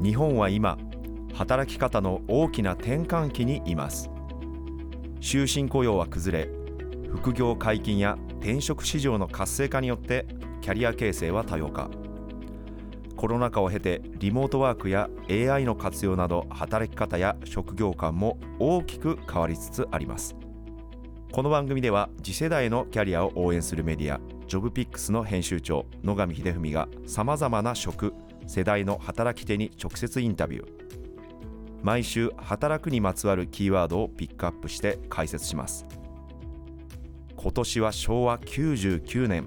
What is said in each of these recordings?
日本は今働き方の大きな転換期にいます。終身雇用は崩れ副業解禁や転職市場の活性化によってキャリア形成は多様化。コロナ禍を経てリモートワークや AI の活用など働き方や職業観も大きく変わりつつあります。この番組では次世代のキャリアを応援するメディアジョブピックスの編集長野上秀文がさまざまな職世代の働き手に直接インタビュー。毎週働くにまつわるキーワードをピックアップして解説します。今年は昭和99年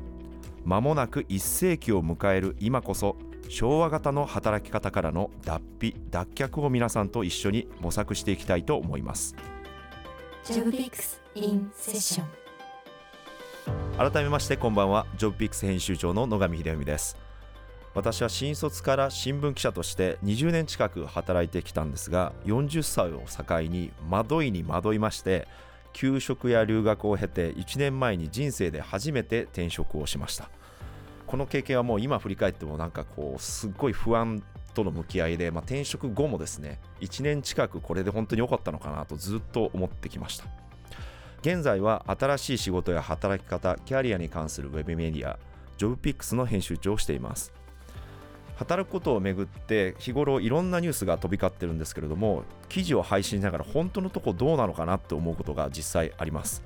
まもなく1世紀を迎える今こそ昭和型の働き方からの脱皮脱却を皆さんと一緒に模索していきたいと思います。ジョブピックス in セッション。改めましてこんばんは。ジョブピックス編集長の野上秀文です。私は新卒から新聞記者として20年近く働いてきたんですが40歳を境に惑いに惑いまして休職や留学を経て1年前に人生で初めて転職をしました。この経験はもう今振り返ってもなんかこうすっごい不安との向き合いで、まあ、転職後もですね1年近くこれで本当に良かったのかなとずっと思ってきました。現在は新しい仕事や働き方キャリアに関するウェブメディアジョブピックスの編集長をしています。働くことをめぐって日頃いろんなニュースが飛び交ってるんですけれども記事を配信しながら本当のとこどうなのかなって思うことが実際あります。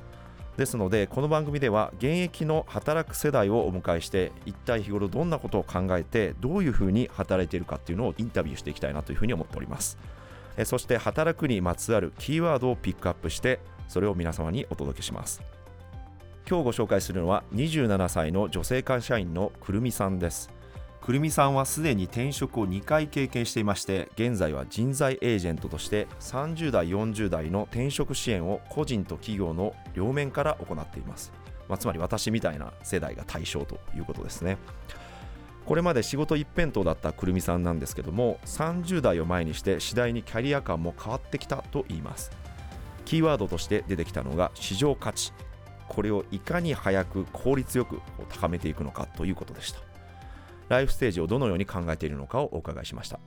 ですのでこの番組では現役の働く世代をお迎えして一体日頃どんなことを考えてどういうふうに働いているかっていうのをインタビューしていきたいなというふうに思っております。そして働くにまつわるキーワードをピックアップしてそれを皆様にお届けします。今日ご紹介するのは27歳の女性会社員のくるみさんです。くるみさんはすでに転職を2回経験していまして現在は人材エージェントとして30代40代の転職支援を個人と企業の両面から行っています、まあ、つまり私みたいな世代が対象ということですね。これまで仕事一辺倒だったくるみさんなんですけども30代を前にして次第にキャリア感も変わってきたと言います。キーワードとして出てきたのが市場価値。これをいかに早く効率よく高めていくのかということでした。ライフステージをどのように考えているのかをお伺いしました。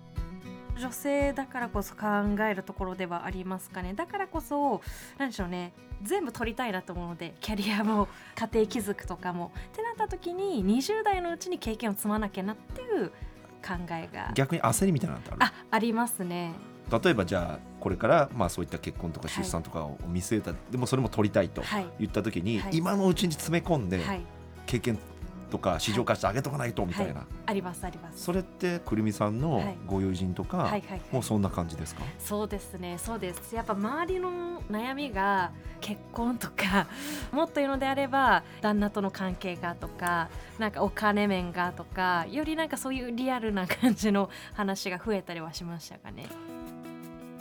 女性だからこそ考えるところではありますかね。だからこそ何でしょうね。全部取りたいなと思うのでキャリアも家庭築くとかも。ってなった時に20代のうちに経験を積まなきゃなっていう考えが。逆に焦りみたいなのってある？あありますね例えばじゃあこれからまあそういった結婚とか出産とかを見据えた、でもそれも取りたいとはい。言った時に、はい。今のうちに詰め込んではい。経験とか市場価値上げとかないとみたいな、ありますあります。それってくるみさんのはい。ご友人とか、はい。はい。はい。もうそんな感じですか？そうですね。そうです。やっぱ周りの悩みが結婚とか もっと言うのであれば旦那との関係がとかなんかお金面がとかよりなんかそういうリアルな感じの話が増えたりはしましたかね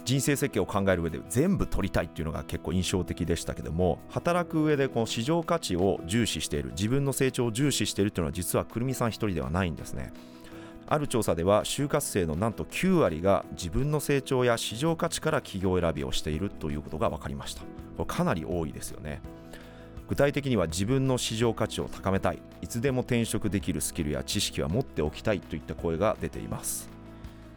人生設計を考える上で全部取りたいっていうのが結構印象的でしたけども働く上でこの市場価値を重視している自分の成長を重視しているっていうのは実はくるみさん一人ではないんですね。ある調査では就活生のなんと9割が自分の成長や市場価値から企業選びをしているということが分かりました。これかなり多いですよね。具体的には自分の市場価値を高めたい。いつでも転職できるスキルや知識は持っておきたいといった声が出ています。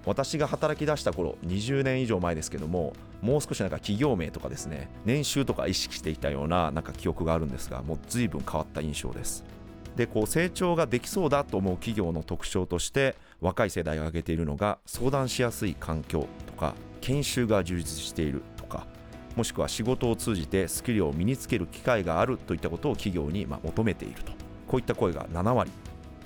私が働き出した頃20年以上前ですけどももう少しなんか企業名とかですね年収とか意識していたようななんか記憶があるんですがもう随分変わった印象です。でこう成長ができそうだと思う企業の特徴として若い世代が挙げているのが相談しやすい環境とか研修が充実しているとかもしくは仕事を通じてスキルを身につける機会があるといったことを企業にま求めていると。こういった声が7割、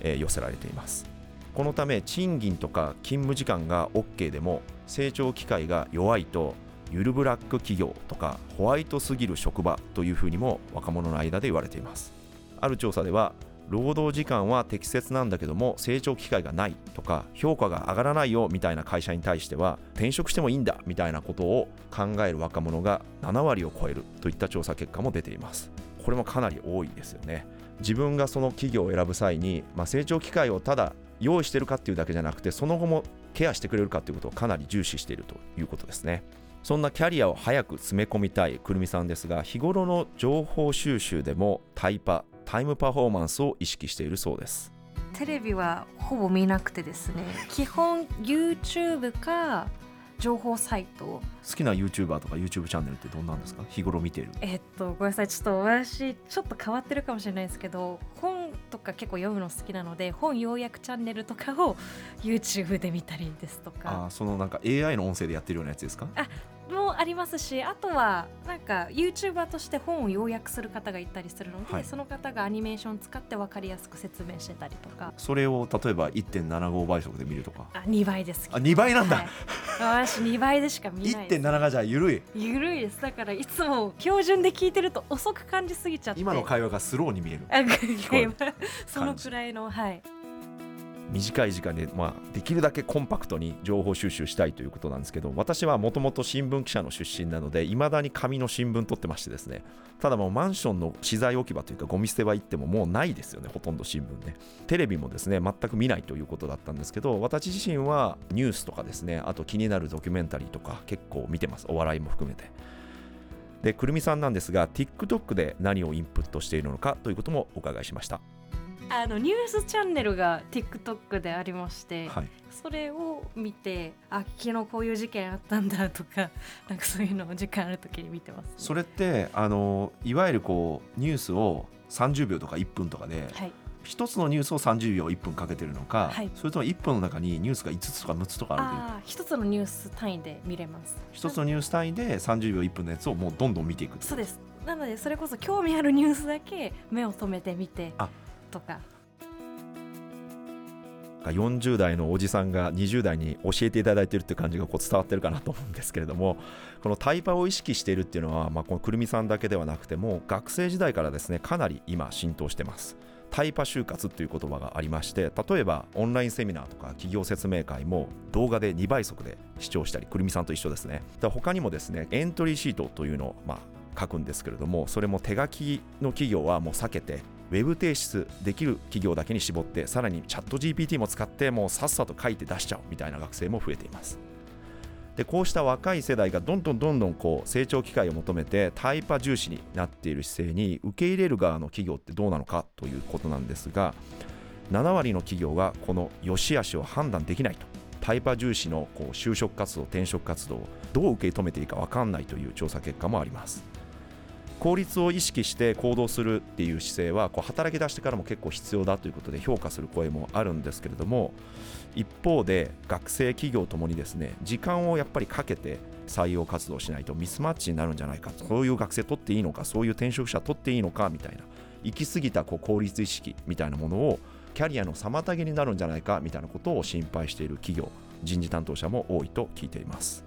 え寄せられています。このため賃金とか勤務時間が OK でも成長機会が弱いとゆるブラック企業とかホワイトすぎる職場というふうにも若者の間で言われています。ある調査では労働時間は適切なんだけども成長機会がないとか評価が上がらないよみたいな会社に対しては転職してもいいんだみたいなことを考える若者が7割を超えるといった調査結果も出ています。これもかなり多いですよね。自分がその企業を選ぶ際に、まあ、成長機会をただ用意してるかっていうだけじゃなくてその後もケアしてくれるかっていうことをかなり重視しているということですね。そんなキャリアを早く詰め込みたいくるみさんですが日頃の情報収集でもタイパタイムパフォーマンスを意識しているそうです。テレビはほぼ見なくてですね基本 YouTube か情報サイト。好きな YouTuber とか YouTube チャンネルってどんなんですか？日頃見てる。えっとごめんなさい。ちょっと私ちょっと変わってるかもしれないですけど本とか結構読むの好きなので本要約チャンネルとかを YouTube で見たりですとあかーそのなんか AI の音声でやってるようなやつですか？もありますしあとはなんか YouTuber として本を要約する方がいたりするので、はい。その方がアニメーション使って分かりやすく説明してたりとか。それを例えば1.75倍速で見るとか。あ2倍です。あ2倍なんだ、はい、私2倍でしか見ないです。1.7がじゃあ緩い。ゆるいです。だからいつも標準で聞いてると遅く感じすぎちゃって。今の会話がスローに見える。そのくらいのはい短い時間で、まあ、できるだけコンパクトに情報収集したいということなんですけど私はもともと新聞記者の出身なのでいまだに紙の新聞取ってましてですね。ただもうマンションの資材置き場というかゴミ捨て場行ってももうないですよねほとんど新聞ね。テレビもですね全く見ないということだったんですけど私自身はニュースとかですねあと気になるドキュメンタリーとか結構見てます。お笑いも含めて。でくるみさんなんですが TikTok で何をインプットしているのかということもお伺いしました。あのニュースチャンネルが TikTok でありまして、はい。それを見てあ昨日こういう事件あったんだとか なんかそういうのを時間ある時に見てます、それってあのいわゆるこうニュースを30秒とか1分とかではい。一つのニュースを30秒1分かけてるのか、はい。それとも1分の中にニュースが5つとか6つとかあるという。ああ一つのニュース単位で見れます。一つのニュース単位で30秒1分のやつをもうどんどん見ていくそうです。なのでそれこそ興味あるニュースだけ目を留めてみてあとか。40代のおじさんが20代に教えていただいてるって感じがこう伝わってるかなと思うんですけれどもこのタイパを意識しているっていうのは、まあ、このくるみさんだけではなくても学生時代からですねかなり今浸透してます。タイパ就活っていう言葉がありまして例えばオンラインセミナーとか企業説明会も動画で2倍速で視聴したりくるみさんと一緒ですね。他にもですねエントリーシートというのをまあ書くんですけれどもそれも手書きの企業はもう避けてウェブ提出できる企業だけに絞ってさらにチャット GPT も使ってもうさっさと書いて出しちゃうみたいな学生も増えています。でこうした若い世代がどんどんどんどんこう成長機会を求めてタイパ重視になっている姿勢に受け入れる側の企業ってどうなのかということなんですが7割の企業がこの良し悪しを判断できないとタイパ重視のこう就職活動転職活動をどう受け止めていいか分かんないという調査結果もあります。効率を意識して行動するっていう姿勢はこう働き出してからも結構必要だということで評価する声もあるんですけれども一方で学生企業ともにですね時間をやっぱりかけて採用活動しないとミスマッチになるんじゃないかそういう学生取っていいのかそういう転職者取っていいのかみたいな行き過ぎたこう効率意識みたいなものをキャリアの妨げになるんじゃないかみたいなことを心配している企業人事担当者も多いと聞いています。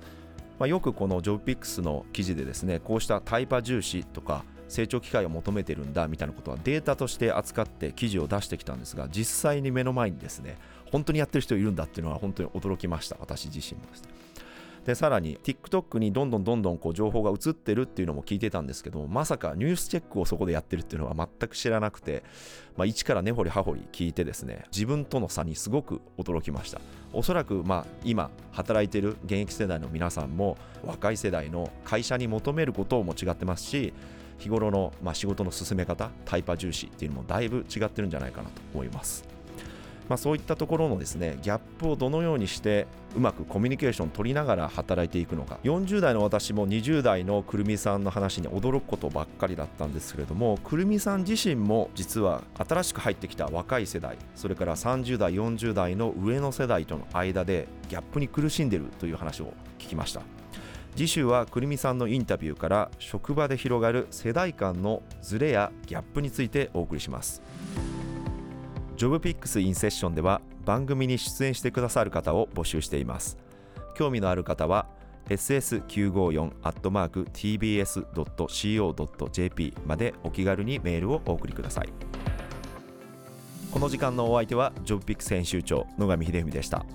まあ、よくこのジョブピックスの記事でですねこうしたタイパ重視とか成長機会を求めてるんだみたいなことはデータとして扱って記事を出してきたんですが実際に目の前にですね本当にやってる人いるんだっていうのは本当に驚きました。私自身もですね。でさらに TikTok にどんどんどんどんこう情報が移ってるっていうのも聞いてたんですけどもまさかニュースチェックをそこでやってるっていうのは全く知らなくて、まあ、一から根掘り葉掘り聞いてですね自分との差にすごく驚きました。おそらくまあ今働いてる現役世代の皆さんも若い世代の会社に求めることも違ってますし日頃のまあ仕事の進め方タイパ重視っていうのもだいぶ違ってるんじゃないかなと思います。まあ、そういったところのですねギャップをどのようにしてうまくコミュニケーションを取りながら働いていくのか。40代の私も20代のくるみさんの話に驚くことばっかりだったんですけれどもくるみさん自身も実は新しく入ってきた若い世代それから30代40代の上の世代との間でギャップに苦しんでるという話を聞きました。次週はくるみさんのインタビューから職場で広がる世代間のズレやギャップについてお送りします。ジョブピックスインセッションでは番組に出演してくださる方を募集しています。興味のある方は ss954-tbs.co.jp までお気軽にメールをお送りください。この時間のお相手はジョブピックス編集長野上秀文でした。